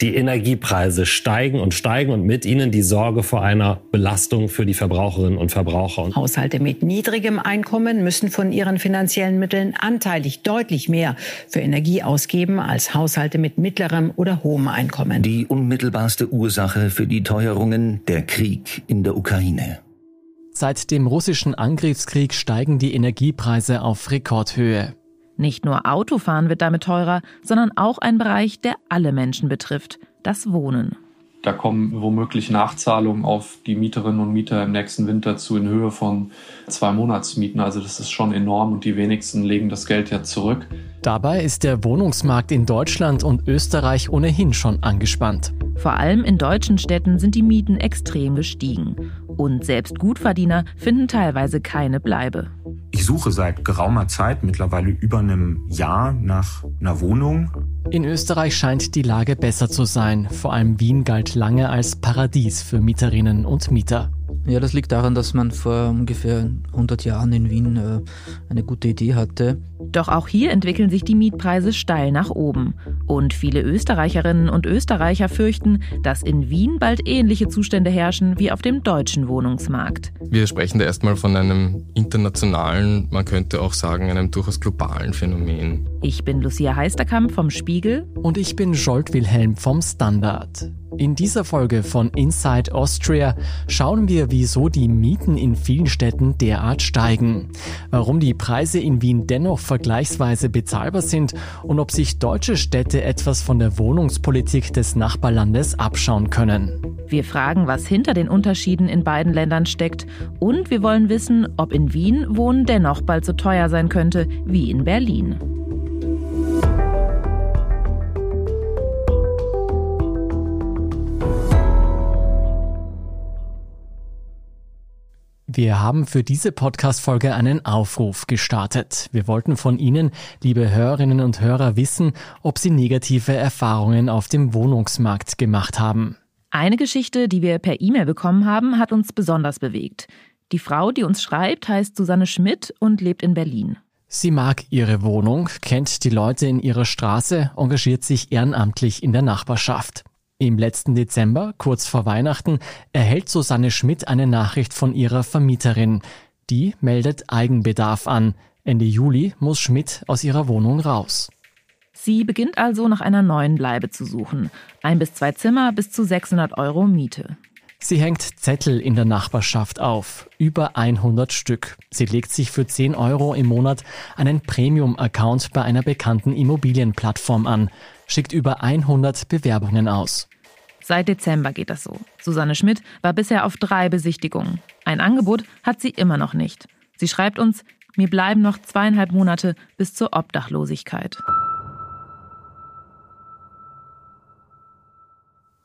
Die Energiepreise steigen und steigen und mit ihnen die Sorge vor einer Belastung für die Verbraucherinnen und Verbraucher. Haushalte mit niedrigem Einkommen müssen von ihren finanziellen Mitteln anteilig deutlich mehr für Energie ausgeben als Haushalte mit mittlerem oder hohem Einkommen. Die unmittelbarste Ursache für die Teuerungen der Krieg in der Ukraine. Seit dem russischen Angriffskrieg steigen die Energiepreise auf Rekordhöhe. Nicht nur Autofahren wird damit teurer, sondern auch ein Bereich, der alle Menschen betrifft, das Wohnen. Da kommen womöglich Nachzahlungen auf die Mieterinnen und Mieter im nächsten Winter zu in Höhe von zwei Monatsmieten. Also das ist schon enorm und die wenigsten legen das Geld ja zurück. Dabei ist der Wohnungsmarkt in Deutschland und Österreich ohnehin schon angespannt. Vor allem in deutschen Städten sind die Mieten extrem gestiegen. Und selbst Gutverdiener finden teilweise keine Bleibe. Ich suche seit geraumer Zeit, mittlerweile über einem Jahr, nach einer Wohnung. In Österreich scheint die Lage besser zu sein. Vor allem Wien galt lange als Paradies für Mieterinnen und Mieter. Ja, das liegt daran, dass man vor ungefähr 100 Jahren in Wien äh, eine gute Idee hatte. Doch auch hier entwickeln sich die Mietpreise steil nach oben. Und viele Österreicherinnen und Österreicher fürchten, dass in Wien bald ähnliche Zustände herrschen wie auf dem deutschen Wohnungsmarkt. Wir sprechen da erstmal von einem internationalen, man könnte auch sagen, einem durchaus globalen Phänomen. Ich bin Lucia Heisterkamp vom Spiegel. Und ich bin Jolt Wilhelm vom Standard. In dieser Folge von Inside Austria schauen wir, wieso die Mieten in vielen Städten derart steigen, warum die Preise in Wien dennoch vergleichsweise bezahlbar sind und ob sich deutsche Städte etwas von der Wohnungspolitik des Nachbarlandes abschauen können. Wir fragen, was hinter den Unterschieden in beiden Ländern steckt und wir wollen wissen, ob in Wien Wohnen dennoch bald so teuer sein könnte wie in Berlin. Wir haben für diese Podcast-Folge einen Aufruf gestartet. Wir wollten von Ihnen, liebe Hörerinnen und Hörer, wissen, ob Sie negative Erfahrungen auf dem Wohnungsmarkt gemacht haben. Eine Geschichte, die wir per E-Mail bekommen haben, hat uns besonders bewegt. Die Frau, die uns schreibt, heißt Susanne Schmidt und lebt in Berlin. Sie mag ihre Wohnung, kennt die Leute in ihrer Straße, engagiert sich ehrenamtlich in der Nachbarschaft. Im letzten Dezember, kurz vor Weihnachten, erhält Susanne Schmidt eine Nachricht von ihrer Vermieterin. Die meldet Eigenbedarf an. Ende Juli muss Schmidt aus ihrer Wohnung raus. Sie beginnt also nach einer neuen Bleibe zu suchen. Ein bis zwei Zimmer bis zu 600 Euro Miete. Sie hängt Zettel in der Nachbarschaft auf, über 100 Stück. Sie legt sich für 10 Euro im Monat einen Premium-Account bei einer bekannten Immobilienplattform an schickt über 100 Bewerbungen aus. Seit Dezember geht das so. Susanne Schmidt war bisher auf drei Besichtigungen. Ein Angebot hat sie immer noch nicht. Sie schreibt uns, mir bleiben noch zweieinhalb Monate bis zur Obdachlosigkeit.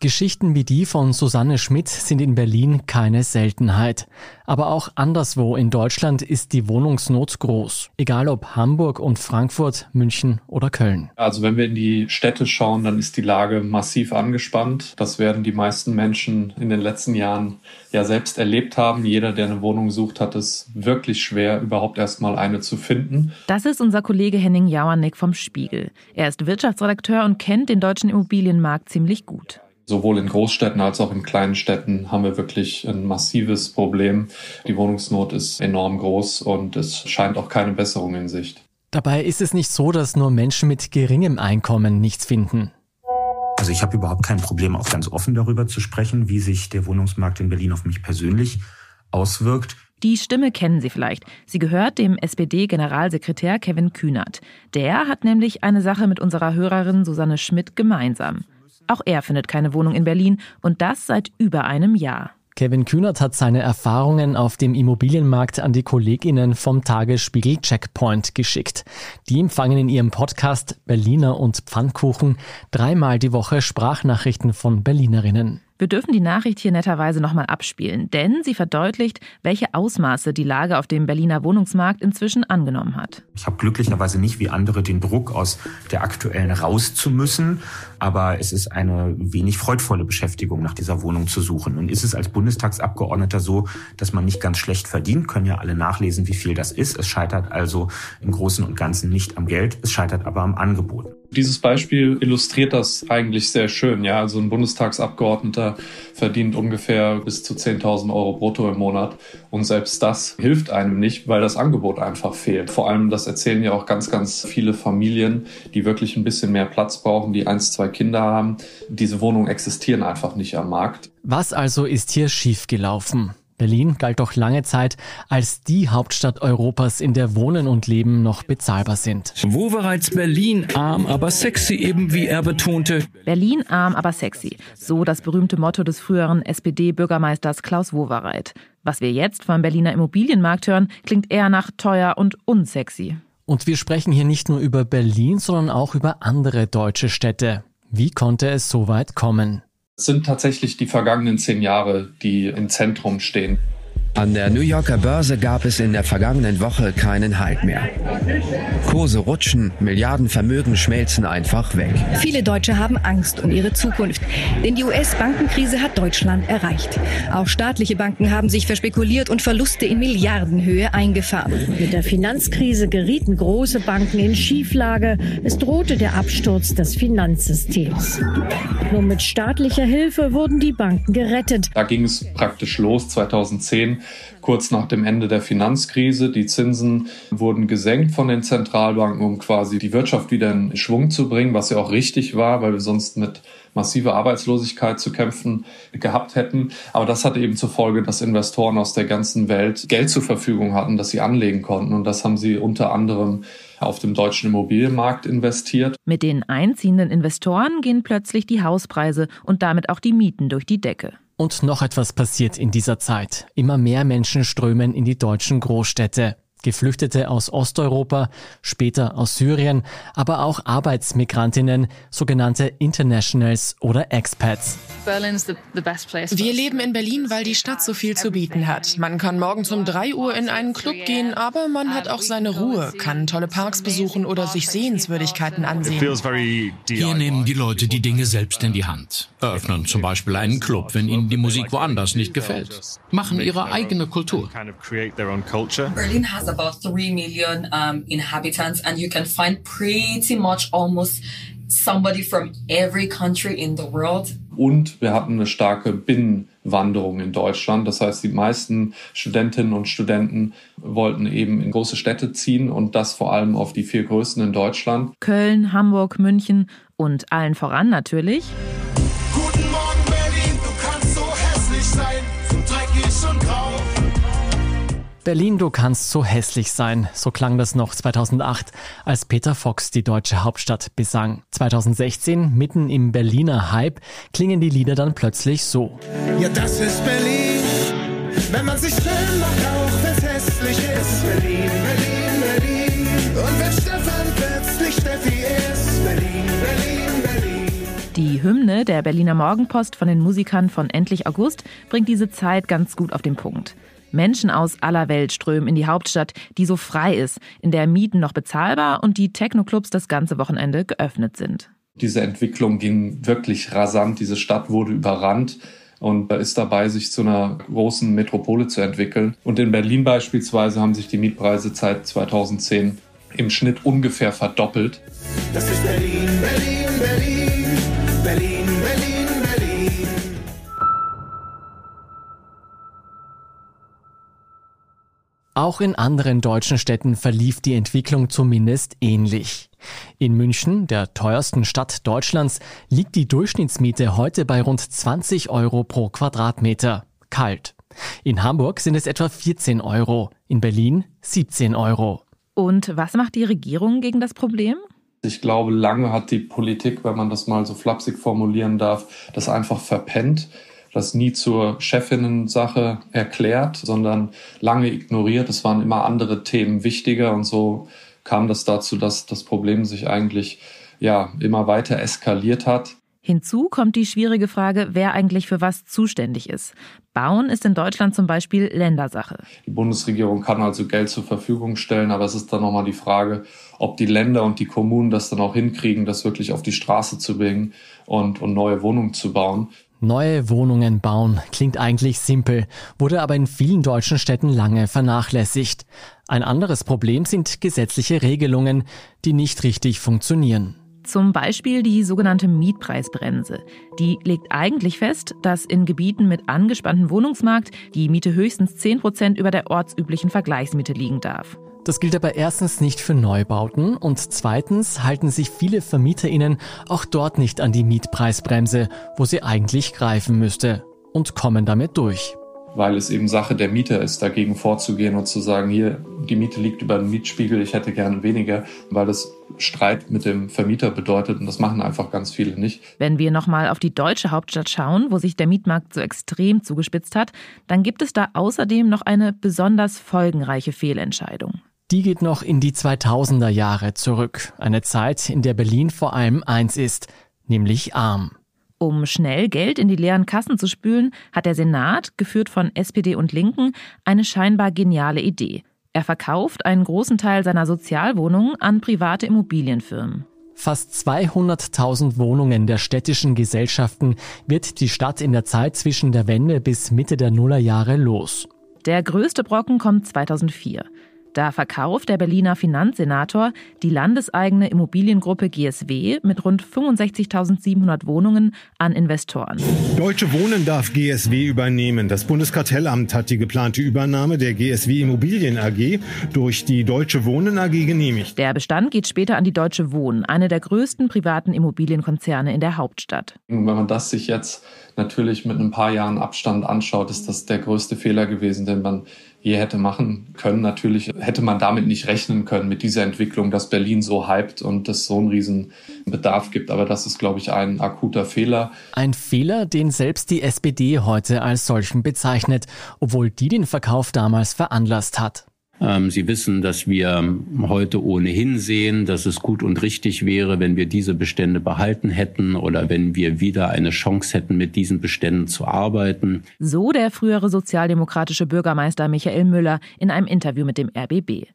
Geschichten wie die von Susanne Schmidt sind in Berlin keine Seltenheit. Aber auch anderswo in Deutschland ist die Wohnungsnot groß. Egal ob Hamburg und Frankfurt, München oder Köln. Also wenn wir in die Städte schauen, dann ist die Lage massiv angespannt. Das werden die meisten Menschen in den letzten Jahren ja selbst erlebt haben. Jeder, der eine Wohnung sucht, hat es wirklich schwer, überhaupt erstmal eine zu finden. Das ist unser Kollege Henning Jauernick vom Spiegel. Er ist Wirtschaftsredakteur und kennt den deutschen Immobilienmarkt ziemlich gut. Sowohl in Großstädten als auch in kleinen Städten haben wir wirklich ein massives Problem. Die Wohnungsnot ist enorm groß und es scheint auch keine Besserung in Sicht. Dabei ist es nicht so, dass nur Menschen mit geringem Einkommen nichts finden. Also ich habe überhaupt kein Problem, auch ganz offen darüber zu sprechen, wie sich der Wohnungsmarkt in Berlin auf mich persönlich auswirkt. Die Stimme kennen Sie vielleicht. Sie gehört dem SPD-Generalsekretär Kevin Kühnert. Der hat nämlich eine Sache mit unserer Hörerin Susanne Schmidt gemeinsam. Auch er findet keine Wohnung in Berlin und das seit über einem Jahr. Kevin Kühnert hat seine Erfahrungen auf dem Immobilienmarkt an die Kolleginnen vom Tagesspiegel Checkpoint geschickt. Die empfangen in ihrem Podcast Berliner und Pfannkuchen dreimal die Woche Sprachnachrichten von Berlinerinnen. Wir dürfen die Nachricht hier netterweise nochmal abspielen, denn sie verdeutlicht, welche Ausmaße die Lage auf dem Berliner Wohnungsmarkt inzwischen angenommen hat. Ich habe glücklicherweise nicht wie andere den Druck aus der aktuellen raus zu müssen, aber es ist eine wenig freudvolle Beschäftigung, nach dieser Wohnung zu suchen. Und ist es als Bundestagsabgeordneter so, dass man nicht ganz schlecht verdient, können ja alle nachlesen, wie viel das ist. Es scheitert also im Großen und Ganzen nicht am Geld, es scheitert aber am Angebot. Dieses Beispiel illustriert das eigentlich sehr schön. Ja, also ein Bundestagsabgeordneter verdient ungefähr bis zu 10.000 Euro brutto im Monat. Und selbst das hilft einem nicht, weil das Angebot einfach fehlt. Vor allem, das erzählen ja auch ganz, ganz viele Familien, die wirklich ein bisschen mehr Platz brauchen, die eins, zwei Kinder haben. Diese Wohnungen existieren einfach nicht am Markt. Was also ist hier schiefgelaufen? Berlin galt doch lange Zeit als die Hauptstadt Europas, in der Wohnen und Leben noch bezahlbar sind. Wo bereits Berlin arm, aber sexy eben, wie er betonte. Berlin arm, aber sexy. So das berühmte Motto des früheren SPD-Bürgermeisters Klaus Wowereit. Was wir jetzt vom Berliner Immobilienmarkt hören, klingt eher nach teuer und unsexy. Und wir sprechen hier nicht nur über Berlin, sondern auch über andere deutsche Städte. Wie konnte es so weit kommen? Sind tatsächlich die vergangenen zehn Jahre, die im Zentrum stehen. An der New Yorker Börse gab es in der vergangenen Woche keinen Halt mehr. Kurse rutschen, Milliardenvermögen schmelzen einfach weg. Viele Deutsche haben Angst um ihre Zukunft, denn die US-Bankenkrise hat Deutschland erreicht. Auch staatliche Banken haben sich verspekuliert und Verluste in Milliardenhöhe eingefahren. Mit der Finanzkrise gerieten große Banken in Schieflage. Es drohte der Absturz des Finanzsystems. Nur mit staatlicher Hilfe wurden die Banken gerettet. Da ging es praktisch los 2010 kurz nach dem Ende der Finanzkrise. Die Zinsen wurden gesenkt von den Zentralbanken, um quasi die Wirtschaft wieder in Schwung zu bringen, was ja auch richtig war, weil wir sonst mit massiver Arbeitslosigkeit zu kämpfen gehabt hätten. Aber das hatte eben zur Folge, dass Investoren aus der ganzen Welt Geld zur Verfügung hatten, das sie anlegen konnten. Und das haben sie unter anderem auf dem deutschen Immobilienmarkt investiert. Mit den einziehenden Investoren gehen plötzlich die Hauspreise und damit auch die Mieten durch die Decke. Und noch etwas passiert in dieser Zeit. Immer mehr Menschen strömen in die deutschen Großstädte. Geflüchtete aus Osteuropa, später aus Syrien, aber auch Arbeitsmigrantinnen, sogenannte Internationals oder Expats. Wir leben in Berlin, weil die Stadt so viel zu bieten hat. Man kann morgens um 3 Uhr in einen Club gehen, aber man hat auch seine Ruhe, kann tolle Parks besuchen oder sich Sehenswürdigkeiten ansehen. Hier nehmen die Leute die Dinge selbst in die Hand. Eröffnen zum Beispiel einen Club, wenn ihnen die Musik woanders nicht gefällt. Machen ihre eigene Kultur. Berlin has about 3 million um, inhabitants and you can find pretty much almost somebody from every country in the world. Und wir hatten eine starke Binnenwanderung in Deutschland. Das heißt, die meisten Studentinnen und Studenten wollten eben in große Städte ziehen und das vor allem auf die vier größten in Deutschland. Köln, Hamburg, München und allen voran natürlich. Guten Berlin, du kannst so hässlich sein. So klang das noch 2008, als Peter Fox die deutsche Hauptstadt besang. 2016, mitten im Berliner Hype, klingen die Lieder dann plötzlich so. Ja, das ist Berlin, wenn man sich schön macht, auch wenn's hässlich ist. Berlin, Berlin, Berlin. Und wenn Stefan plötzlich Steffi ist. Berlin, Berlin, Berlin. Die Hymne der Berliner Morgenpost von den Musikern von Endlich August bringt diese Zeit ganz gut auf den Punkt. Menschen aus aller Welt strömen in die Hauptstadt, die so frei ist, in der Mieten noch bezahlbar und die Techno-Clubs das ganze Wochenende geöffnet sind. Diese Entwicklung ging wirklich rasant. Diese Stadt wurde überrannt und ist dabei, sich zu einer großen Metropole zu entwickeln. Und in Berlin beispielsweise haben sich die Mietpreise seit 2010 im Schnitt ungefähr verdoppelt. Das ist Berlin, Berlin, Berlin. Auch in anderen deutschen Städten verlief die Entwicklung zumindest ähnlich. In München, der teuersten Stadt Deutschlands, liegt die Durchschnittsmiete heute bei rund 20 Euro pro Quadratmeter. Kalt. In Hamburg sind es etwa 14 Euro, in Berlin 17 Euro. Und was macht die Regierung gegen das Problem? Ich glaube, lange hat die Politik, wenn man das mal so flapsig formulieren darf, das einfach verpennt, das nie zur Chefinnen-Sache erklärt, sondern lange ignoriert. Es waren immer andere Themen wichtiger und so kam das dazu, dass das Problem sich eigentlich ja immer weiter eskaliert hat. Hinzu kommt die schwierige Frage, wer eigentlich für was zuständig ist. Bauen ist in Deutschland zum Beispiel Ländersache. Die Bundesregierung kann also Geld zur Verfügung stellen, aber es ist dann nochmal die Frage, ob die Länder und die Kommunen das dann auch hinkriegen, das wirklich auf die Straße zu bringen und, und neue Wohnungen zu bauen. Neue Wohnungen bauen klingt eigentlich simpel, wurde aber in vielen deutschen Städten lange vernachlässigt. Ein anderes Problem sind gesetzliche Regelungen, die nicht richtig funktionieren. Zum Beispiel die sogenannte Mietpreisbremse. Die legt eigentlich fest, dass in Gebieten mit angespanntem Wohnungsmarkt die Miete höchstens 10 Prozent über der ortsüblichen Vergleichsmiete liegen darf. Das gilt aber erstens nicht für Neubauten und zweitens halten sich viele VermieterInnen auch dort nicht an die Mietpreisbremse, wo sie eigentlich greifen müsste und kommen damit durch weil es eben Sache der Mieter ist, dagegen vorzugehen und zu sagen, hier, die Miete liegt über den Mietspiegel, ich hätte gerne weniger, weil das Streit mit dem Vermieter bedeutet und das machen einfach ganz viele nicht. Wenn wir nochmal auf die deutsche Hauptstadt schauen, wo sich der Mietmarkt so extrem zugespitzt hat, dann gibt es da außerdem noch eine besonders folgenreiche Fehlentscheidung. Die geht noch in die 2000er Jahre zurück, eine Zeit, in der Berlin vor allem eins ist, nämlich arm. Um schnell Geld in die leeren Kassen zu spülen, hat der Senat, geführt von SPD und Linken, eine scheinbar geniale Idee. Er verkauft einen großen Teil seiner Sozialwohnungen an private Immobilienfirmen. Fast 200.000 Wohnungen der städtischen Gesellschaften wird die Stadt in der Zeit zwischen der Wende bis Mitte der Nullerjahre los. Der größte Brocken kommt 2004. Da verkauft der Berliner Finanzsenator die landeseigene Immobiliengruppe GSW mit rund 65.700 Wohnungen an Investoren. Deutsche Wohnen darf GSW übernehmen. Das Bundeskartellamt hat die geplante Übernahme der GSW Immobilien AG durch die Deutsche Wohnen AG genehmigt. Der Bestand geht später an die Deutsche Wohnen, eine der größten privaten Immobilienkonzerne in der Hauptstadt. Wenn man das sich jetzt natürlich mit ein paar Jahren Abstand anschaut, ist das der größte Fehler gewesen, den man je hätte machen können. Natürlich hätte man damit nicht rechnen können mit dieser Entwicklung, dass Berlin so hypt und es so einen riesen Bedarf gibt. Aber das ist, glaube ich, ein akuter Fehler. Ein Fehler, den selbst die SPD heute als solchen bezeichnet, obwohl die den Verkauf damals veranlasst hat. Ähm, Sie wissen, dass wir heute ohnehin sehen, dass es gut und richtig wäre, wenn wir diese Bestände behalten hätten oder wenn wir wieder eine Chance hätten, mit diesen Beständen zu arbeiten. So der frühere sozialdemokratische Bürgermeister Michael Müller in einem Interview mit dem RBB.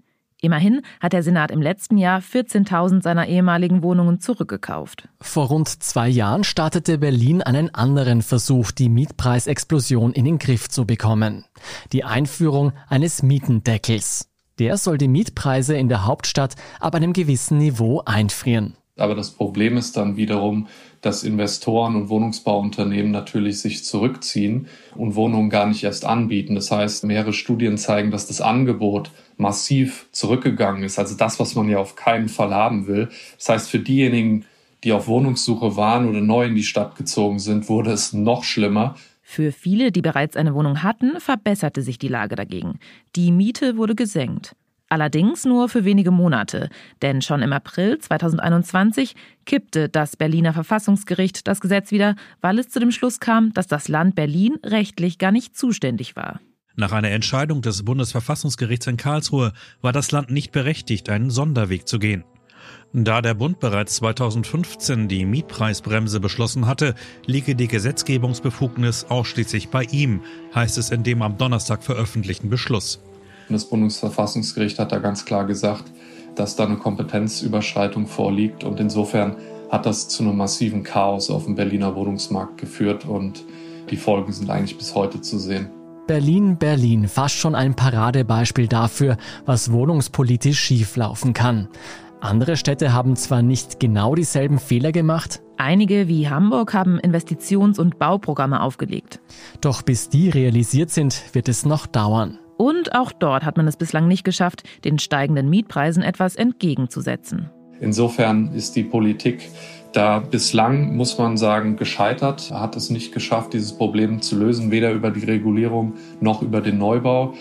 Immerhin hat der Senat im letzten Jahr 14.000 seiner ehemaligen Wohnungen zurückgekauft. Vor rund zwei Jahren startete Berlin einen anderen Versuch, die Mietpreisexplosion in den Griff zu bekommen. Die Einführung eines Mietendeckels. Der soll die Mietpreise in der Hauptstadt ab einem gewissen Niveau einfrieren. Aber das Problem ist dann wiederum, dass Investoren und Wohnungsbauunternehmen natürlich sich zurückziehen und Wohnungen gar nicht erst anbieten. Das heißt, mehrere Studien zeigen, dass das Angebot massiv zurückgegangen ist. Also das, was man ja auf keinen Fall haben will. Das heißt, für diejenigen, die auf Wohnungssuche waren oder neu in die Stadt gezogen sind, wurde es noch schlimmer. Für viele, die bereits eine Wohnung hatten, verbesserte sich die Lage dagegen. Die Miete wurde gesenkt. Allerdings nur für wenige Monate, denn schon im April 2021 kippte das Berliner Verfassungsgericht das Gesetz wieder, weil es zu dem Schluss kam, dass das Land Berlin rechtlich gar nicht zuständig war. Nach einer Entscheidung des Bundesverfassungsgerichts in Karlsruhe war das Land nicht berechtigt, einen Sonderweg zu gehen. Da der Bund bereits 2015 die Mietpreisbremse beschlossen hatte, liege die Gesetzgebungsbefugnis ausschließlich bei ihm, heißt es in dem am Donnerstag veröffentlichten Beschluss. Das Bundesverfassungsgericht hat da ganz klar gesagt, dass da eine Kompetenzüberschreitung vorliegt und insofern hat das zu einem massiven Chaos auf dem Berliner Wohnungsmarkt geführt und die Folgen sind eigentlich bis heute zu sehen. Berlin, Berlin, fast schon ein Paradebeispiel dafür, was wohnungspolitisch schieflaufen kann. Andere Städte haben zwar nicht genau dieselben Fehler gemacht, Einige wie Hamburg haben Investitions- und Bauprogramme aufgelegt. Doch bis die realisiert sind, wird es noch dauern. Und auch dort hat man es bislang nicht geschafft, den steigenden Mietpreisen etwas entgegenzusetzen. Insofern ist die Politik da bislang, muss man sagen, gescheitert, hat es nicht geschafft, dieses Problem zu lösen, weder über die Regulierung noch über den Neubau.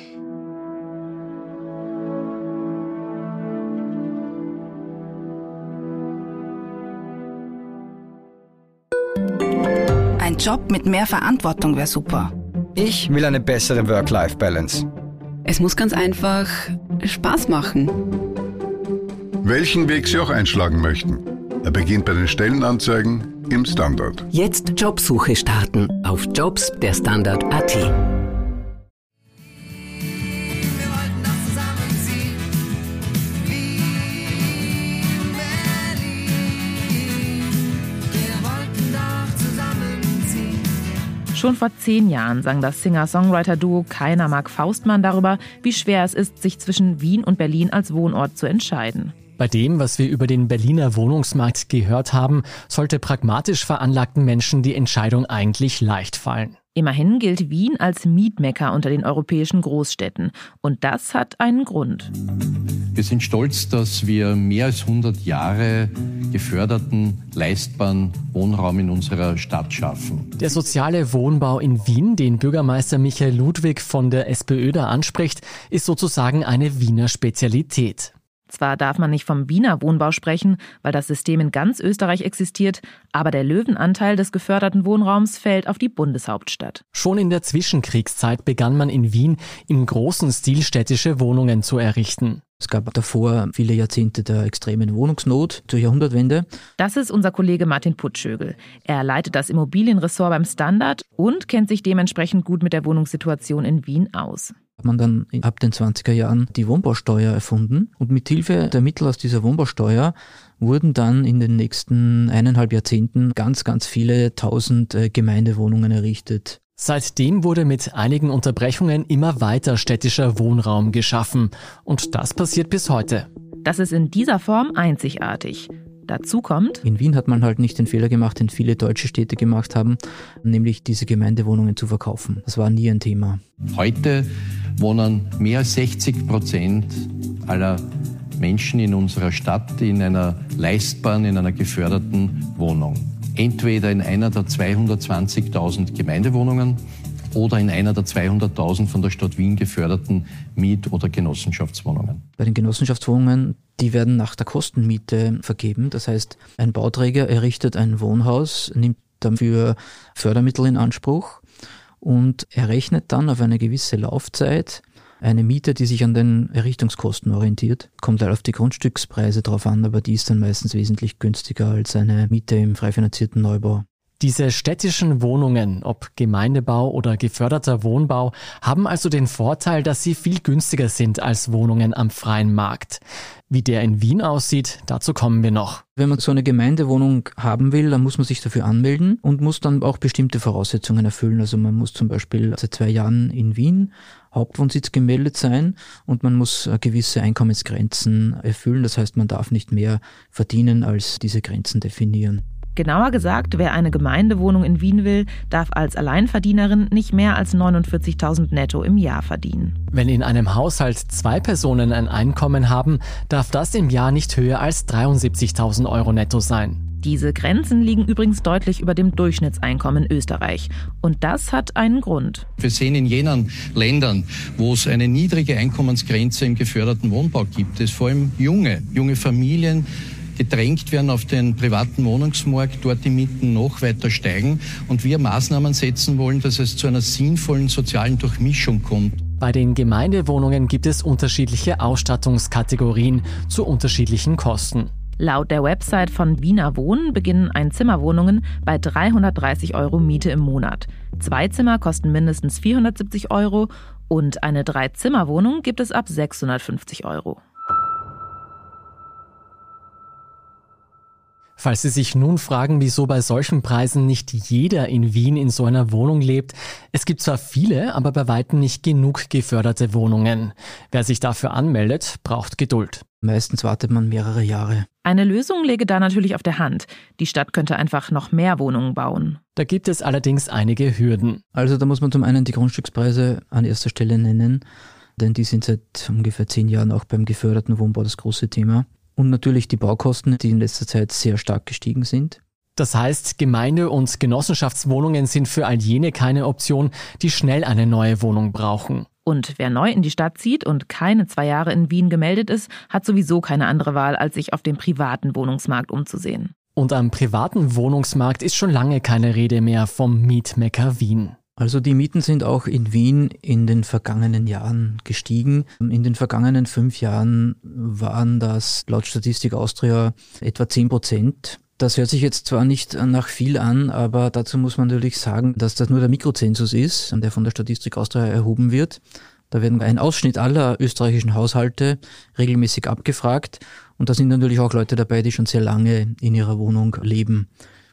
Ein Job mit mehr Verantwortung wäre super. Ich will eine bessere Work-Life-Balance. Es muss ganz einfach Spaß machen. Welchen Weg Sie auch einschlagen möchten. Er beginnt bei den Stellenanzeigen im Standard. Jetzt Jobsuche starten auf Jobs der Standard.at. Schon vor zehn Jahren sang das Singer-Songwriter-Duo Keiner mag Faustmann darüber, wie schwer es ist, sich zwischen Wien und Berlin als Wohnort zu entscheiden. Bei dem, was wir über den Berliner Wohnungsmarkt gehört haben, sollte pragmatisch veranlagten Menschen die Entscheidung eigentlich leicht fallen. Immerhin gilt Wien als Mietmecker unter den europäischen Großstädten. Und das hat einen Grund. Wir sind stolz, dass wir mehr als 100 Jahre geförderten, leistbaren Wohnraum in unserer Stadt schaffen. Der soziale Wohnbau in Wien, den Bürgermeister Michael Ludwig von der SPÖ da anspricht, ist sozusagen eine Wiener Spezialität. Zwar darf man nicht vom Wiener Wohnbau sprechen, weil das System in ganz Österreich existiert, aber der Löwenanteil des geförderten Wohnraums fällt auf die Bundeshauptstadt. Schon in der Zwischenkriegszeit begann man in Wien im großen Stil städtische Wohnungen zu errichten. Es gab davor viele Jahrzehnte der extremen Wohnungsnot zur Jahrhundertwende. Das ist unser Kollege Martin Putschögel. Er leitet das Immobilienressort beim Standard und kennt sich dementsprechend gut mit der Wohnungssituation in Wien aus hat man dann ab den 20er Jahren die Wohnbausteuer erfunden und mit Hilfe der Mittel aus dieser Wohnbausteuer wurden dann in den nächsten eineinhalb Jahrzehnten ganz, ganz viele tausend äh, Gemeindewohnungen errichtet. Seitdem wurde mit einigen Unterbrechungen immer weiter städtischer Wohnraum geschaffen und das passiert bis heute. Das ist in dieser Form einzigartig. Dazu kommt, in Wien hat man halt nicht den Fehler gemacht, den viele deutsche Städte gemacht haben, nämlich diese Gemeindewohnungen zu verkaufen. Das war nie ein Thema. Heute wohnen mehr als 60 Prozent aller Menschen in unserer Stadt in einer leistbaren, in einer geförderten Wohnung. Entweder in einer der 220.000 Gemeindewohnungen oder in einer der 200.000 von der Stadt Wien geförderten Miet- oder Genossenschaftswohnungen. Bei den Genossenschaftswohnungen, die werden nach der Kostenmiete vergeben. Das heißt, ein Bauträger errichtet ein Wohnhaus, nimmt dafür Fördermittel in Anspruch und errechnet dann auf eine gewisse Laufzeit eine Miete, die sich an den Errichtungskosten orientiert. Kommt halt auf die Grundstückspreise drauf an, aber die ist dann meistens wesentlich günstiger als eine Miete im frei finanzierten Neubau. Diese städtischen Wohnungen, ob Gemeindebau oder geförderter Wohnbau, haben also den Vorteil, dass sie viel günstiger sind als Wohnungen am freien Markt. Wie der in Wien aussieht, dazu kommen wir noch. Wenn man so eine Gemeindewohnung haben will, dann muss man sich dafür anmelden und muss dann auch bestimmte Voraussetzungen erfüllen. Also man muss zum Beispiel seit zwei Jahren in Wien Hauptwohnsitz gemeldet sein und man muss gewisse Einkommensgrenzen erfüllen. Das heißt, man darf nicht mehr verdienen, als diese Grenzen definieren. Genauer gesagt, wer eine Gemeindewohnung in Wien will, darf als Alleinverdienerin nicht mehr als 49.000 netto im Jahr verdienen. Wenn in einem Haushalt zwei Personen ein Einkommen haben, darf das im Jahr nicht höher als 73.000 Euro netto sein. Diese Grenzen liegen übrigens deutlich über dem Durchschnittseinkommen in Österreich. Und das hat einen Grund. Wir sehen in jenen Ländern, wo es eine niedrige Einkommensgrenze im geförderten Wohnbau gibt, es vor allem junge, junge Familien, gedrängt werden auf den privaten Wohnungsmarkt, dort die Mieten noch weiter steigen und wir Maßnahmen setzen wollen, dass es zu einer sinnvollen sozialen Durchmischung kommt. Bei den Gemeindewohnungen gibt es unterschiedliche Ausstattungskategorien zu unterschiedlichen Kosten. Laut der Website von Wiener Wohnen beginnen Einzimmerwohnungen bei 330 Euro Miete im Monat. Zwei Zimmer kosten mindestens 470 Euro und eine Dreizimmerwohnung gibt es ab 650 Euro. Falls Sie sich nun fragen, wieso bei solchen Preisen nicht jeder in Wien in so einer Wohnung lebt, es gibt zwar viele, aber bei weitem nicht genug geförderte Wohnungen. Wer sich dafür anmeldet, braucht Geduld. Meistens wartet man mehrere Jahre. Eine Lösung läge da natürlich auf der Hand. Die Stadt könnte einfach noch mehr Wohnungen bauen. Da gibt es allerdings einige Hürden. Also da muss man zum einen die Grundstückspreise an erster Stelle nennen, denn die sind seit ungefähr zehn Jahren auch beim geförderten Wohnbau das große Thema. Und natürlich die Baukosten, die in letzter Zeit sehr stark gestiegen sind. Das heißt, Gemeinde- und Genossenschaftswohnungen sind für all jene keine Option, die schnell eine neue Wohnung brauchen. Und wer neu in die Stadt zieht und keine zwei Jahre in Wien gemeldet ist, hat sowieso keine andere Wahl, als sich auf dem privaten Wohnungsmarkt umzusehen. Und am privaten Wohnungsmarkt ist schon lange keine Rede mehr vom Mietmecker Wien. Also die Mieten sind auch in Wien in den vergangenen Jahren gestiegen. In den vergangenen fünf Jahren waren das laut Statistik Austria etwa 10 Prozent. Das hört sich jetzt zwar nicht nach viel an, aber dazu muss man natürlich sagen, dass das nur der Mikrozensus ist, der von der Statistik Austria erhoben wird. Da werden ein Ausschnitt aller österreichischen Haushalte regelmäßig abgefragt und da sind natürlich auch Leute dabei, die schon sehr lange in ihrer Wohnung leben.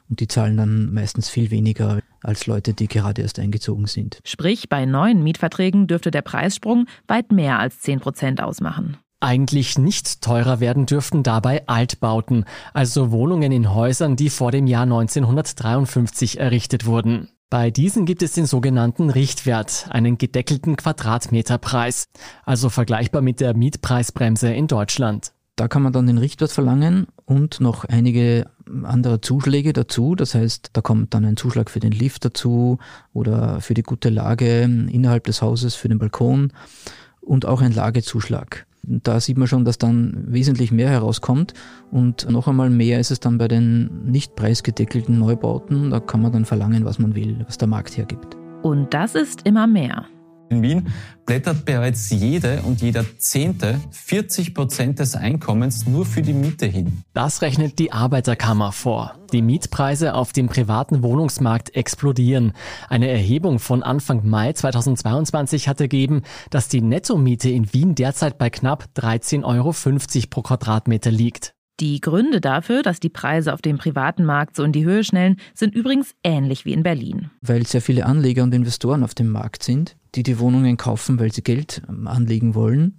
Und die zahlen dann meistens viel weniger als Leute, die gerade erst eingezogen sind. Sprich, bei neuen Mietverträgen dürfte der Preissprung weit mehr als 10 Prozent ausmachen. Eigentlich nicht teurer werden dürften dabei Altbauten, also Wohnungen in Häusern, die vor dem Jahr 1953 errichtet wurden. Bei diesen gibt es den sogenannten Richtwert, einen gedeckelten Quadratmeterpreis, also vergleichbar mit der Mietpreisbremse in Deutschland. Da kann man dann den Richtwert verlangen und noch einige andere Zuschläge dazu. Das heißt, da kommt dann ein Zuschlag für den Lift dazu oder für die gute Lage innerhalb des Hauses, für den Balkon und auch ein Lagezuschlag. Da sieht man schon, dass dann wesentlich mehr herauskommt und noch einmal mehr ist es dann bei den nicht preisgedeckelten Neubauten. Da kann man dann verlangen, was man will, was der Markt hergibt. Und das ist immer mehr. In Wien blättert bereits jede und jeder Zehnte 40 Prozent des Einkommens nur für die Miete hin. Das rechnet die Arbeiterkammer vor. Die Mietpreise auf dem privaten Wohnungsmarkt explodieren. Eine Erhebung von Anfang Mai 2022 hat ergeben, dass die Nettomiete in Wien derzeit bei knapp 13,50 Euro pro Quadratmeter liegt. Die Gründe dafür, dass die Preise auf dem privaten Markt so in die Höhe schnellen, sind übrigens ähnlich wie in Berlin. Weil sehr viele Anleger und Investoren auf dem Markt sind, die die Wohnungen kaufen, weil sie Geld ähm, anlegen wollen.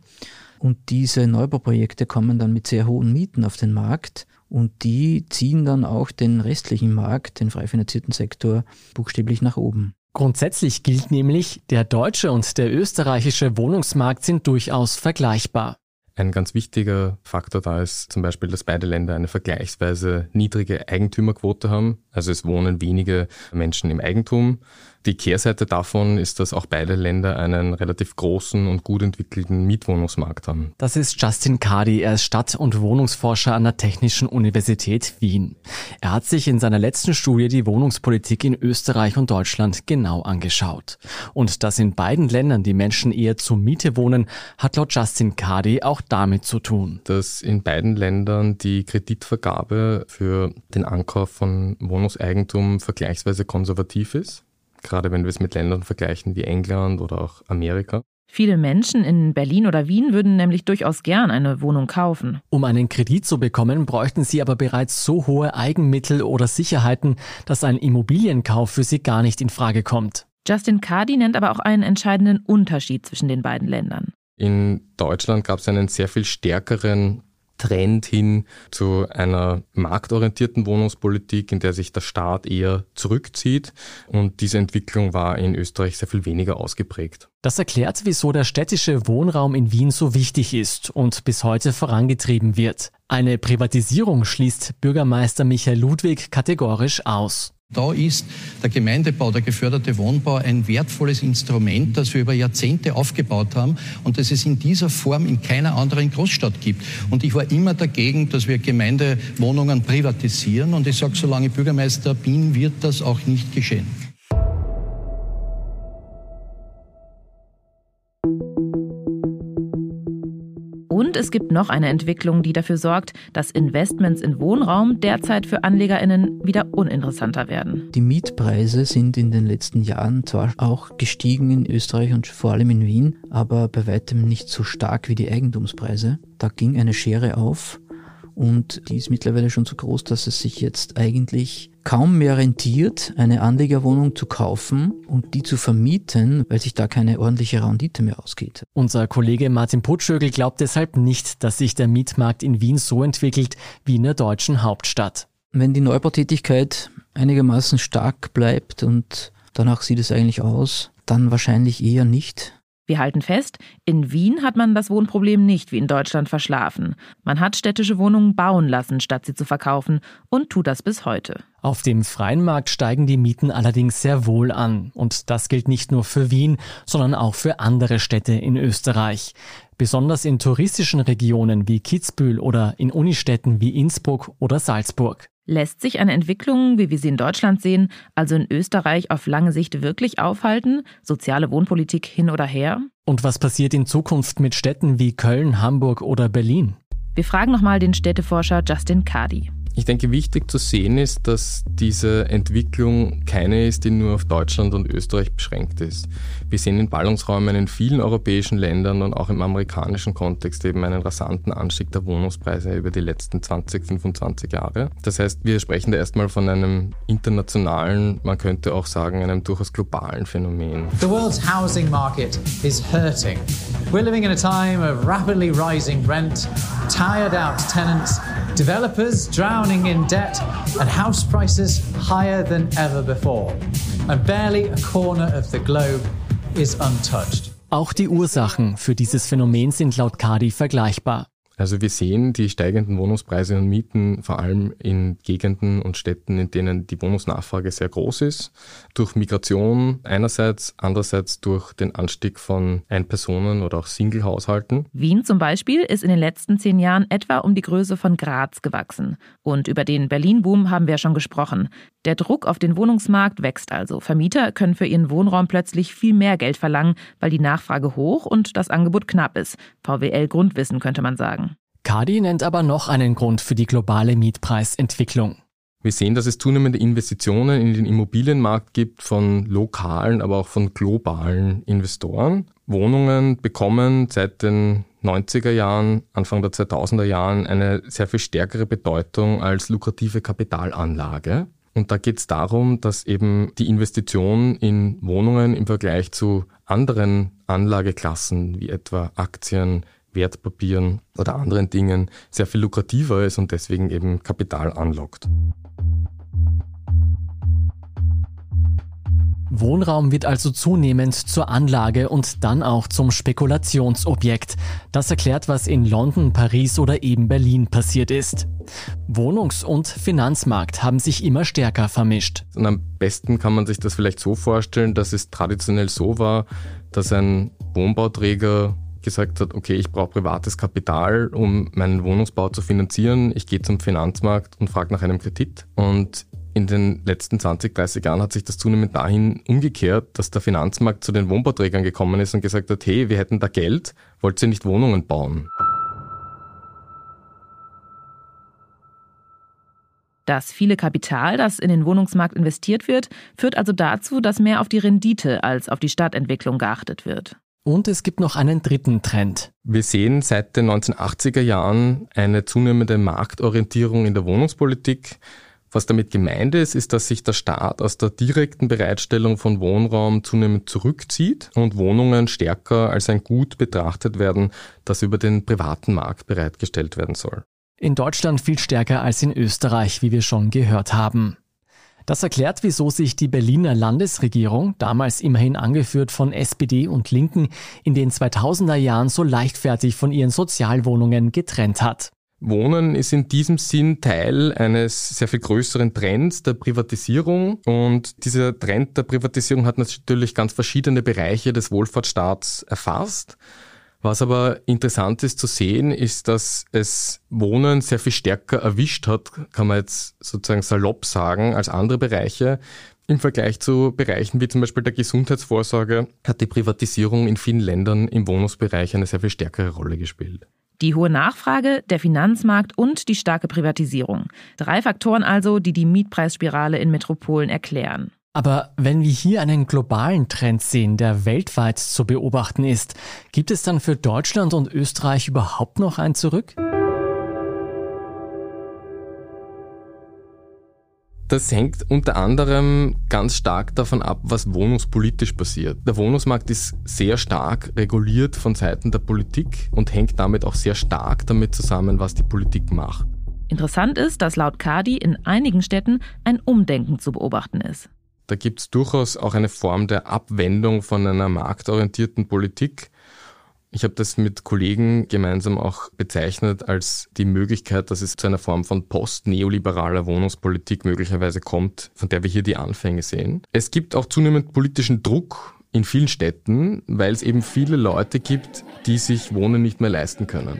Und diese Neubauprojekte kommen dann mit sehr hohen Mieten auf den Markt und die ziehen dann auch den restlichen Markt, den frei finanzierten Sektor, buchstäblich nach oben. Grundsätzlich gilt nämlich, der deutsche und der österreichische Wohnungsmarkt sind durchaus vergleichbar. Ein ganz wichtiger Faktor da ist zum Beispiel, dass beide Länder eine vergleichsweise niedrige Eigentümerquote haben. Also es wohnen wenige Menschen im Eigentum. Die Kehrseite davon ist, dass auch beide Länder einen relativ großen und gut entwickelten Mietwohnungsmarkt haben. Das ist Justin Cardi. Er ist Stadt- und Wohnungsforscher an der Technischen Universität Wien. Er hat sich in seiner letzten Studie die Wohnungspolitik in Österreich und Deutschland genau angeschaut. Und dass in beiden Ländern die Menschen eher zur Miete wohnen, hat laut Justin Cardi auch damit zu tun. Dass in beiden Ländern die Kreditvergabe für den Ankauf von Wohnungseigentum vergleichsweise konservativ ist gerade wenn wir es mit Ländern vergleichen wie England oder auch Amerika. Viele Menschen in Berlin oder Wien würden nämlich durchaus gern eine Wohnung kaufen. Um einen Kredit zu bekommen, bräuchten sie aber bereits so hohe Eigenmittel oder Sicherheiten, dass ein Immobilienkauf für sie gar nicht in Frage kommt. Justin Cardi nennt aber auch einen entscheidenden Unterschied zwischen den beiden Ländern. In Deutschland gab es einen sehr viel stärkeren Trend hin zu einer marktorientierten Wohnungspolitik, in der sich der Staat eher zurückzieht. Und diese Entwicklung war in Österreich sehr viel weniger ausgeprägt. Das erklärt, wieso der städtische Wohnraum in Wien so wichtig ist und bis heute vorangetrieben wird. Eine Privatisierung schließt Bürgermeister Michael Ludwig kategorisch aus. Da ist der Gemeindebau, der geförderte Wohnbau ein wertvolles Instrument, das wir über Jahrzehnte aufgebaut haben und das es in dieser Form in keiner anderen Großstadt gibt. Und ich war immer dagegen, dass wir Gemeindewohnungen privatisieren und ich sage, solange Bürgermeister bin, wird das auch nicht geschehen. Und es gibt noch eine Entwicklung, die dafür sorgt, dass Investments in Wohnraum derzeit für Anlegerinnen wieder uninteressanter werden. Die Mietpreise sind in den letzten Jahren zwar auch gestiegen in Österreich und vor allem in Wien, aber bei weitem nicht so stark wie die Eigentumspreise. Da ging eine Schere auf und die ist mittlerweile schon so groß, dass es sich jetzt eigentlich kaum mehr rentiert, eine Anlegerwohnung zu kaufen und die zu vermieten, weil sich da keine ordentliche Rendite mehr ausgeht. Unser Kollege Martin Putschögel glaubt deshalb nicht, dass sich der Mietmarkt in Wien so entwickelt wie in der deutschen Hauptstadt. Wenn die Neubautätigkeit einigermaßen stark bleibt und danach sieht es eigentlich aus, dann wahrscheinlich eher nicht. Wir halten fest, in Wien hat man das Wohnproblem nicht wie in Deutschland verschlafen. Man hat städtische Wohnungen bauen lassen, statt sie zu verkaufen und tut das bis heute. Auf dem freien Markt steigen die Mieten allerdings sehr wohl an. Und das gilt nicht nur für Wien, sondern auch für andere Städte in Österreich. Besonders in touristischen Regionen wie Kitzbühel oder in Unistädten wie Innsbruck oder Salzburg. Lässt sich eine Entwicklung, wie wir sie in Deutschland sehen, also in Österreich auf lange Sicht wirklich aufhalten? Soziale Wohnpolitik hin oder her? Und was passiert in Zukunft mit Städten wie Köln, Hamburg oder Berlin? Wir fragen nochmal den Städteforscher Justin Cardi. Ich denke, wichtig zu sehen ist, dass diese Entwicklung keine ist, die nur auf Deutschland und Österreich beschränkt ist. Wir sehen in Ballungsräumen in vielen europäischen Ländern und auch im amerikanischen Kontext eben einen rasanten Anstieg der Wohnungspreise über die letzten 20, 25 Jahre. Das heißt, wir sprechen da erstmal von einem internationalen, man könnte auch sagen, einem durchaus globalen Phänomen. The world's housing market is hurting. We're living in a time of rapidly rising rent, tired out tenants, developers drowning in debt, and house prices higher than ever before. And barely a corner of the globe is untouched. Auch die Ursachen für dieses Phänomen sind laut Kadi vergleichbar. Also wir sehen die steigenden Wohnungspreise und Mieten vor allem in Gegenden und Städten, in denen die Wohnungsnachfrage sehr groß ist, durch Migration einerseits, andererseits durch den Anstieg von Einpersonen- oder auch Single-Haushalten. Wien zum Beispiel ist in den letzten zehn Jahren etwa um die Größe von Graz gewachsen. Und über den Berlin-Boom haben wir schon gesprochen. Der Druck auf den Wohnungsmarkt wächst also. Vermieter können für ihren Wohnraum plötzlich viel mehr Geld verlangen, weil die Nachfrage hoch und das Angebot knapp ist. VWL-Grundwissen könnte man sagen. Kadi nennt aber noch einen Grund für die globale Mietpreisentwicklung. Wir sehen, dass es zunehmende Investitionen in den Immobilienmarkt gibt von lokalen, aber auch von globalen Investoren. Wohnungen bekommen seit den 90er Jahren, Anfang der 2000er Jahren eine sehr viel stärkere Bedeutung als lukrative Kapitalanlage. Und da geht es darum, dass eben die Investition in Wohnungen im Vergleich zu anderen Anlageklassen wie etwa Aktien, Wertpapieren oder anderen Dingen sehr viel lukrativer ist und deswegen eben Kapital anlockt. Wohnraum wird also zunehmend zur Anlage und dann auch zum Spekulationsobjekt. Das erklärt, was in London, Paris oder eben Berlin passiert ist. Wohnungs- und Finanzmarkt haben sich immer stärker vermischt. Und am besten kann man sich das vielleicht so vorstellen, dass es traditionell so war, dass ein Wohnbauträger gesagt hat, okay, ich brauche privates Kapital, um meinen Wohnungsbau zu finanzieren. Ich gehe zum Finanzmarkt und frage nach einem Kredit. Und in den letzten 20, 30 Jahren hat sich das zunehmend dahin umgekehrt, dass der Finanzmarkt zu den Wohnbauträgern gekommen ist und gesagt hat, hey, wir hätten da Geld, wollt ihr nicht Wohnungen bauen? Das viele Kapital, das in den Wohnungsmarkt investiert wird, führt also dazu, dass mehr auf die Rendite als auf die Stadtentwicklung geachtet wird. Und es gibt noch einen dritten Trend. Wir sehen seit den 1980er Jahren eine zunehmende Marktorientierung in der Wohnungspolitik. Was damit gemeint ist, ist, dass sich der Staat aus der direkten Bereitstellung von Wohnraum zunehmend zurückzieht und Wohnungen stärker als ein Gut betrachtet werden, das über den privaten Markt bereitgestellt werden soll. In Deutschland viel stärker als in Österreich, wie wir schon gehört haben. Das erklärt, wieso sich die Berliner Landesregierung, damals immerhin angeführt von SPD und Linken, in den 2000er Jahren so leichtfertig von ihren Sozialwohnungen getrennt hat. Wohnen ist in diesem Sinn Teil eines sehr viel größeren Trends der Privatisierung und dieser Trend der Privatisierung hat natürlich ganz verschiedene Bereiche des Wohlfahrtsstaats erfasst. Was aber interessant ist zu sehen, ist, dass es Wohnen sehr viel stärker erwischt hat, kann man jetzt sozusagen salopp sagen, als andere Bereiche. Im Vergleich zu Bereichen wie zum Beispiel der Gesundheitsvorsorge hat die Privatisierung in vielen Ländern im Wohnungsbereich eine sehr viel stärkere Rolle gespielt. Die hohe Nachfrage, der Finanzmarkt und die starke Privatisierung. Drei Faktoren also, die die Mietpreisspirale in Metropolen erklären. Aber wenn wir hier einen globalen Trend sehen, der weltweit zu beobachten ist, gibt es dann für Deutschland und Österreich überhaupt noch ein Zurück? Das hängt unter anderem ganz stark davon ab, was wohnungspolitisch passiert. Der Wohnungsmarkt ist sehr stark reguliert von Seiten der Politik und hängt damit auch sehr stark damit zusammen, was die Politik macht. Interessant ist, dass laut Kadi in einigen Städten ein Umdenken zu beobachten ist. Da gibt es durchaus auch eine Form der Abwendung von einer marktorientierten Politik. Ich habe das mit Kollegen gemeinsam auch bezeichnet als die Möglichkeit, dass es zu einer Form von post-neoliberaler Wohnungspolitik möglicherweise kommt, von der wir hier die Anfänge sehen. Es gibt auch zunehmend politischen Druck in vielen Städten, weil es eben viele Leute gibt, die sich Wohnen nicht mehr leisten können.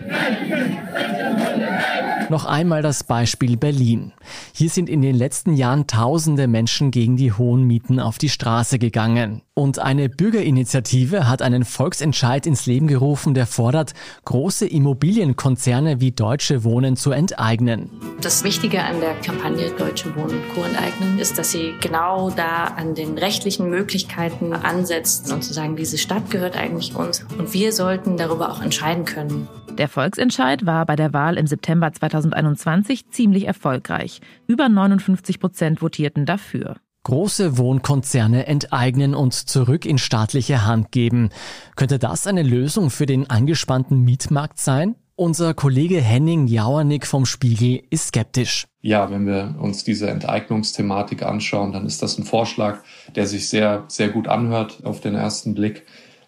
Noch einmal das Beispiel Berlin. Hier sind in den letzten Jahren tausende Menschen gegen die hohen Mieten auf die Straße gegangen. Und eine Bürgerinitiative hat einen Volksentscheid ins Leben gerufen, der fordert, große Immobilienkonzerne wie Deutsche Wohnen zu enteignen. Das Wichtige an der Kampagne Deutsche Wohnen Co. enteignen ist, dass sie genau da an den rechtlichen Möglichkeiten ansetzt und zu sagen, diese Stadt gehört eigentlich uns und wir sollten darüber auch entscheiden können. Der Volksentscheid war bei der Wahl im September 2021 ziemlich erfolgreich. Über 59 Prozent votierten dafür. Große Wohnkonzerne enteignen und zurück in staatliche Hand geben. Könnte das eine Lösung für den angespannten Mietmarkt sein? Unser Kollege Henning Jauernick vom Spiegel ist skeptisch. Ja, wenn wir uns diese Enteignungsthematik anschauen, dann ist das ein Vorschlag, der sich sehr, sehr gut anhört auf den ersten Blick.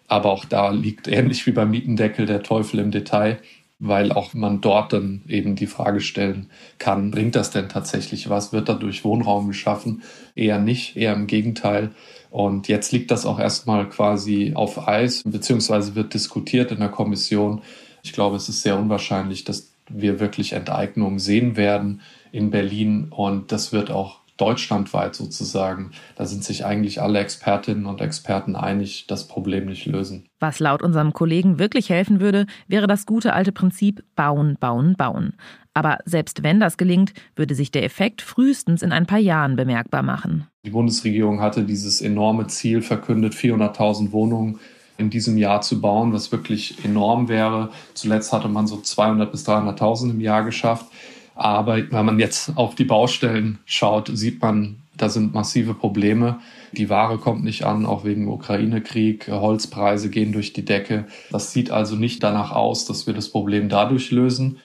Aber auch da liegt ähnlich wie beim Mietendeckel der Teufel im Detail, weil auch man dort dann eben die Frage stellen kann, bringt das denn tatsächlich was? Wird dadurch Wohnraum geschaffen? Eher nicht, eher im Gegenteil. Und jetzt liegt das auch erstmal quasi auf Eis, beziehungsweise wird diskutiert in der Kommission. Ich glaube, es ist sehr unwahrscheinlich, dass wir wirklich Enteignungen sehen werden in Berlin. Und das wird auch deutschlandweit sozusagen, da sind sich eigentlich alle Expertinnen und Experten einig, das Problem nicht lösen. Was laut unserem Kollegen wirklich helfen würde, wäre das gute alte Prinzip bauen, bauen, bauen. Aber selbst wenn das gelingt, würde sich der Effekt frühestens in ein paar Jahren bemerkbar machen. Die Bundesregierung hatte dieses enorme Ziel verkündet, 400.000 Wohnungen in diesem Jahr zu bauen, was wirklich enorm wäre. Zuletzt hatte man so 200 bis 300.000 im Jahr geschafft. Aber wenn man jetzt auf die Baustellen schaut, sieht man, da sind massive Probleme. Die Ware kommt nicht an, auch wegen Ukraine-Krieg. Holzpreise gehen durch die Decke. Das sieht also nicht danach aus, dass wir das Problem dadurch lösen.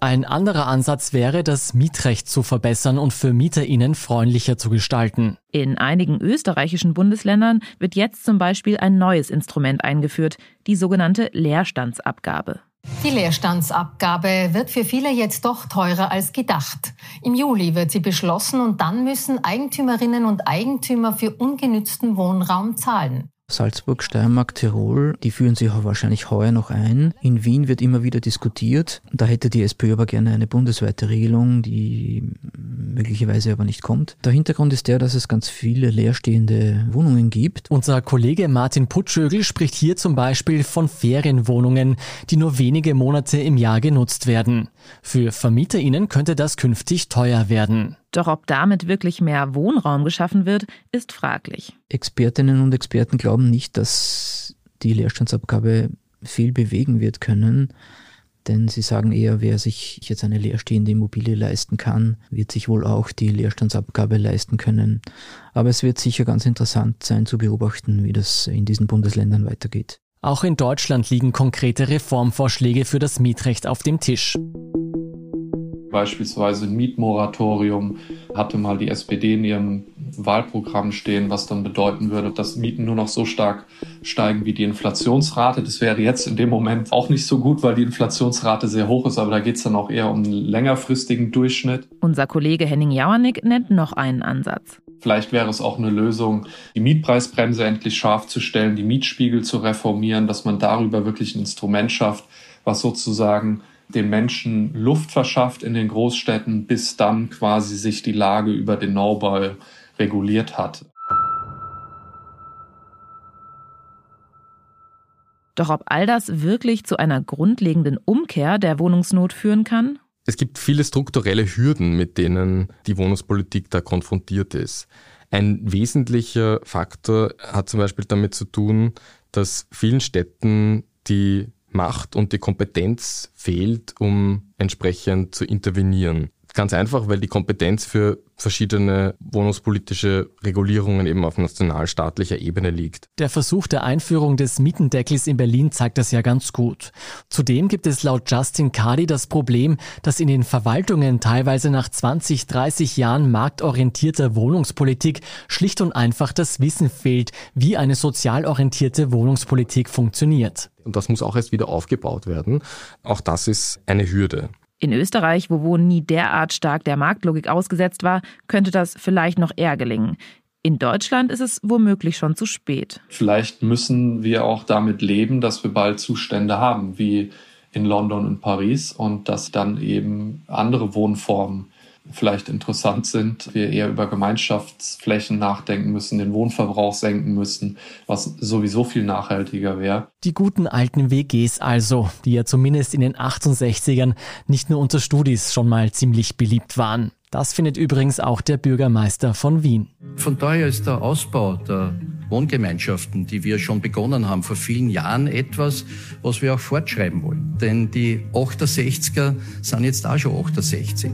Ein anderer Ansatz wäre, das Mietrecht zu verbessern und für MieterInnen freundlicher zu gestalten. In einigen österreichischen Bundesländern wird jetzt zum Beispiel ein neues Instrument eingeführt, die sogenannte Leerstandsabgabe. Die Leerstandsabgabe wird für viele jetzt doch teurer als gedacht. Im Juli wird sie beschlossen und dann müssen Eigentümerinnen und Eigentümer für ungenützten Wohnraum zahlen. Salzburg, Steiermark, Tirol, die führen sich auch wahrscheinlich heuer noch ein. In Wien wird immer wieder diskutiert. Da hätte die SPÖ aber gerne eine bundesweite Regelung, die möglicherweise aber nicht kommt. Der Hintergrund ist der, dass es ganz viele leerstehende Wohnungen gibt. Unser Kollege Martin Putschögel spricht hier zum Beispiel von Ferienwohnungen, die nur wenige Monate im Jahr genutzt werden. Für VermieterInnen könnte das künftig teuer werden. Doch ob damit wirklich mehr Wohnraum geschaffen wird, ist fraglich. Expertinnen und Experten glauben nicht, dass die Leerstandsabgabe viel bewegen wird können. Denn sie sagen eher, wer sich jetzt eine leerstehende Immobilie leisten kann, wird sich wohl auch die Leerstandsabgabe leisten können. Aber es wird sicher ganz interessant sein zu beobachten, wie das in diesen Bundesländern weitergeht. Auch in Deutschland liegen konkrete Reformvorschläge für das Mietrecht auf dem Tisch. Beispielsweise ein Mietmoratorium hatte mal die SPD in ihrem Wahlprogramm stehen, was dann bedeuten würde, dass Mieten nur noch so stark steigen wie die Inflationsrate. Das wäre jetzt in dem Moment auch nicht so gut, weil die Inflationsrate sehr hoch ist, aber da geht es dann auch eher um einen längerfristigen Durchschnitt. Unser Kollege Henning Jauernick nennt noch einen Ansatz. Vielleicht wäre es auch eine Lösung, die Mietpreisbremse endlich scharf zu stellen, die Mietspiegel zu reformieren, dass man darüber wirklich ein Instrument schafft, was sozusagen den Menschen Luft verschafft in den Großstädten, bis dann quasi sich die Lage über den Neubau reguliert hat. Doch ob all das wirklich zu einer grundlegenden Umkehr der Wohnungsnot führen kann? Es gibt viele strukturelle Hürden, mit denen die Wohnungspolitik da konfrontiert ist. Ein wesentlicher Faktor hat zum Beispiel damit zu tun, dass vielen Städten die Macht und die Kompetenz fehlt, um entsprechend zu intervenieren. Ganz einfach, weil die Kompetenz für verschiedene wohnungspolitische Regulierungen eben auf nationalstaatlicher Ebene liegt. Der Versuch der Einführung des Mietendeckels in Berlin zeigt das ja ganz gut. Zudem gibt es laut Justin Cardi das Problem, dass in den Verwaltungen teilweise nach 20, 30 Jahren marktorientierter Wohnungspolitik schlicht und einfach das Wissen fehlt, wie eine sozial orientierte Wohnungspolitik funktioniert. Und das muss auch erst wieder aufgebaut werden. Auch das ist eine Hürde. In Österreich, wo Wohnen nie derart stark der Marktlogik ausgesetzt war, könnte das vielleicht noch eher gelingen. In Deutschland ist es womöglich schon zu spät. Vielleicht müssen wir auch damit leben, dass wir bald Zustände haben, wie in London und Paris und dass dann eben andere Wohnformen vielleicht interessant sind, wir eher über Gemeinschaftsflächen nachdenken müssen, den Wohnverbrauch senken müssen, was sowieso viel nachhaltiger wäre. Die guten alten WGs also, die ja zumindest in den 68ern nicht nur unter Studis schon mal ziemlich beliebt waren. Das findet übrigens auch der Bürgermeister von Wien. Von daher ist der Ausbau der Wohngemeinschaften, die wir schon begonnen haben vor vielen Jahren, etwas, was wir auch fortschreiben wollen. Denn die 68er sind jetzt auch schon 68.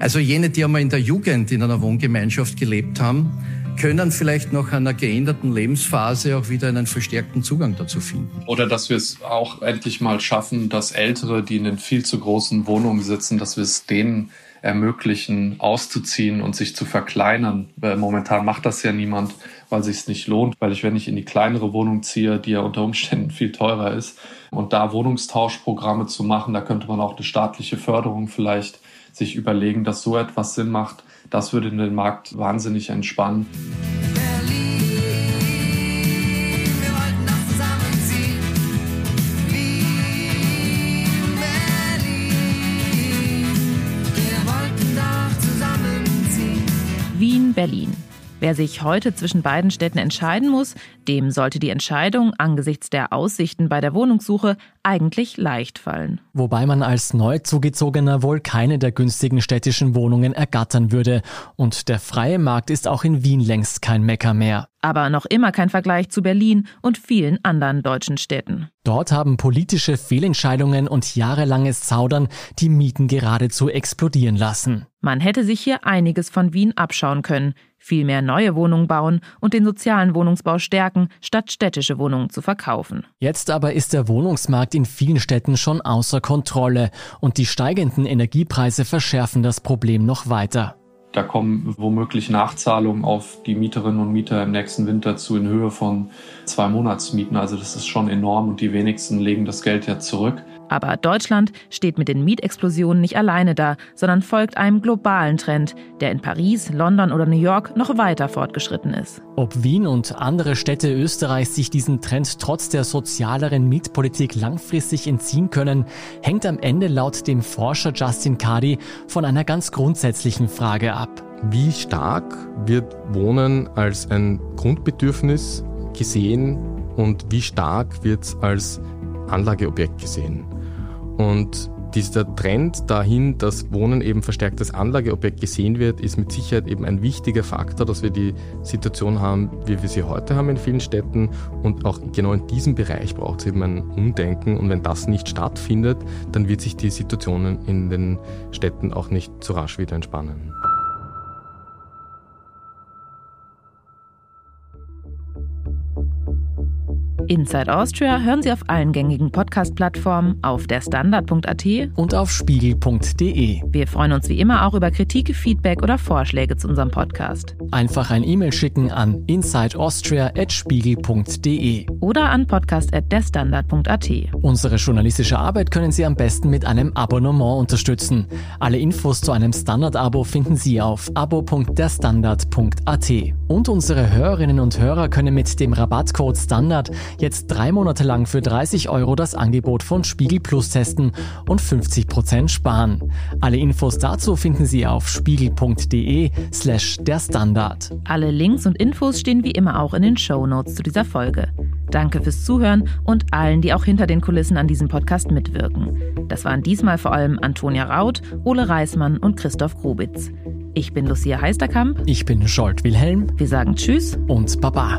Also jene, die einmal in der Jugend in einer Wohngemeinschaft gelebt haben, können vielleicht nach einer geänderten Lebensphase auch wieder einen verstärkten Zugang dazu finden. Oder dass wir es auch endlich mal schaffen, dass Ältere, die in den viel zu großen Wohnungen sitzen, dass wir es denen ermöglichen, auszuziehen und sich zu verkleinern. Momentan macht das ja niemand, weil sich es nicht lohnt, weil ich, wenn ich in die kleinere Wohnung ziehe, die ja unter Umständen viel teurer ist, und da Wohnungstauschprogramme zu machen, da könnte man auch eine staatliche Förderung vielleicht sich überlegen, dass so etwas Sinn macht. Das würde den Markt wahnsinnig entspannen. Berlin. Wer sich heute zwischen beiden Städten entscheiden muss, dem sollte die Entscheidung angesichts der Aussichten bei der Wohnungssuche eigentlich leicht fallen. Wobei man als Neuzugezogener wohl keine der günstigen städtischen Wohnungen ergattern würde. Und der freie Markt ist auch in Wien längst kein Mecker mehr. Aber noch immer kein Vergleich zu Berlin und vielen anderen deutschen Städten. Dort haben politische Fehlentscheidungen und jahrelanges Zaudern die Mieten geradezu explodieren lassen. Man hätte sich hier einiges von Wien abschauen können viel mehr neue Wohnungen bauen und den sozialen Wohnungsbau stärken, statt städtische Wohnungen zu verkaufen. Jetzt aber ist der Wohnungsmarkt in vielen Städten schon außer Kontrolle und die steigenden Energiepreise verschärfen das Problem noch weiter. Da kommen womöglich Nachzahlungen auf die Mieterinnen und Mieter im nächsten Winter zu in Höhe von zwei Monatsmieten. Also das ist schon enorm und die wenigsten legen das Geld ja zurück. Aber Deutschland steht mit den Mietexplosionen nicht alleine da, sondern folgt einem globalen Trend, der in Paris, London oder New York noch weiter fortgeschritten ist. Ob Wien und andere Städte Österreichs sich diesen Trend trotz der sozialeren Mietpolitik langfristig entziehen können, hängt am Ende laut dem Forscher Justin Cardi von einer ganz grundsätzlichen Frage ab. Wie stark wird Wohnen als ein Grundbedürfnis gesehen und wie stark wird es als Anlageobjekt gesehen? Und dieser Trend dahin, dass Wohnen eben verstärkt als Anlageobjekt gesehen wird, ist mit Sicherheit eben ein wichtiger Faktor, dass wir die Situation haben, wie wir sie heute haben in vielen Städten. Und auch genau in diesem Bereich braucht es eben ein Umdenken. Und wenn das nicht stattfindet, dann wird sich die Situation in den Städten auch nicht so rasch wieder entspannen. Inside Austria hören Sie auf allen gängigen Podcast-Plattformen, auf der Standard.at und auf spiegel.de. Wir freuen uns wie immer auch über Kritik, Feedback oder Vorschläge zu unserem Podcast. Einfach ein E-Mail schicken an insideaustria.spiegel.de oder an podcast.derstandard.at. Unsere journalistische Arbeit können Sie am besten mit einem Abonnement unterstützen. Alle Infos zu einem Standard-Abo finden Sie auf abo.derstandard.at. Und unsere Hörerinnen und Hörer können mit dem Rabattcode Standard jetzt drei Monate lang für 30 Euro das Angebot von Spiegel Plus testen und 50 Prozent sparen. Alle Infos dazu finden Sie auf spiegel.de slash der Standard. Alle Links und Infos stehen wie immer auch in den Show Notes zu dieser Folge. Danke fürs Zuhören und allen, die auch hinter den Kulissen an diesem Podcast mitwirken. Das waren diesmal vor allem Antonia Raut, Ole Reismann und Christoph Grubitz. Ich bin Lucia Heisterkamp. Ich bin Scholt Wilhelm. Wir sagen Tschüss und Baba.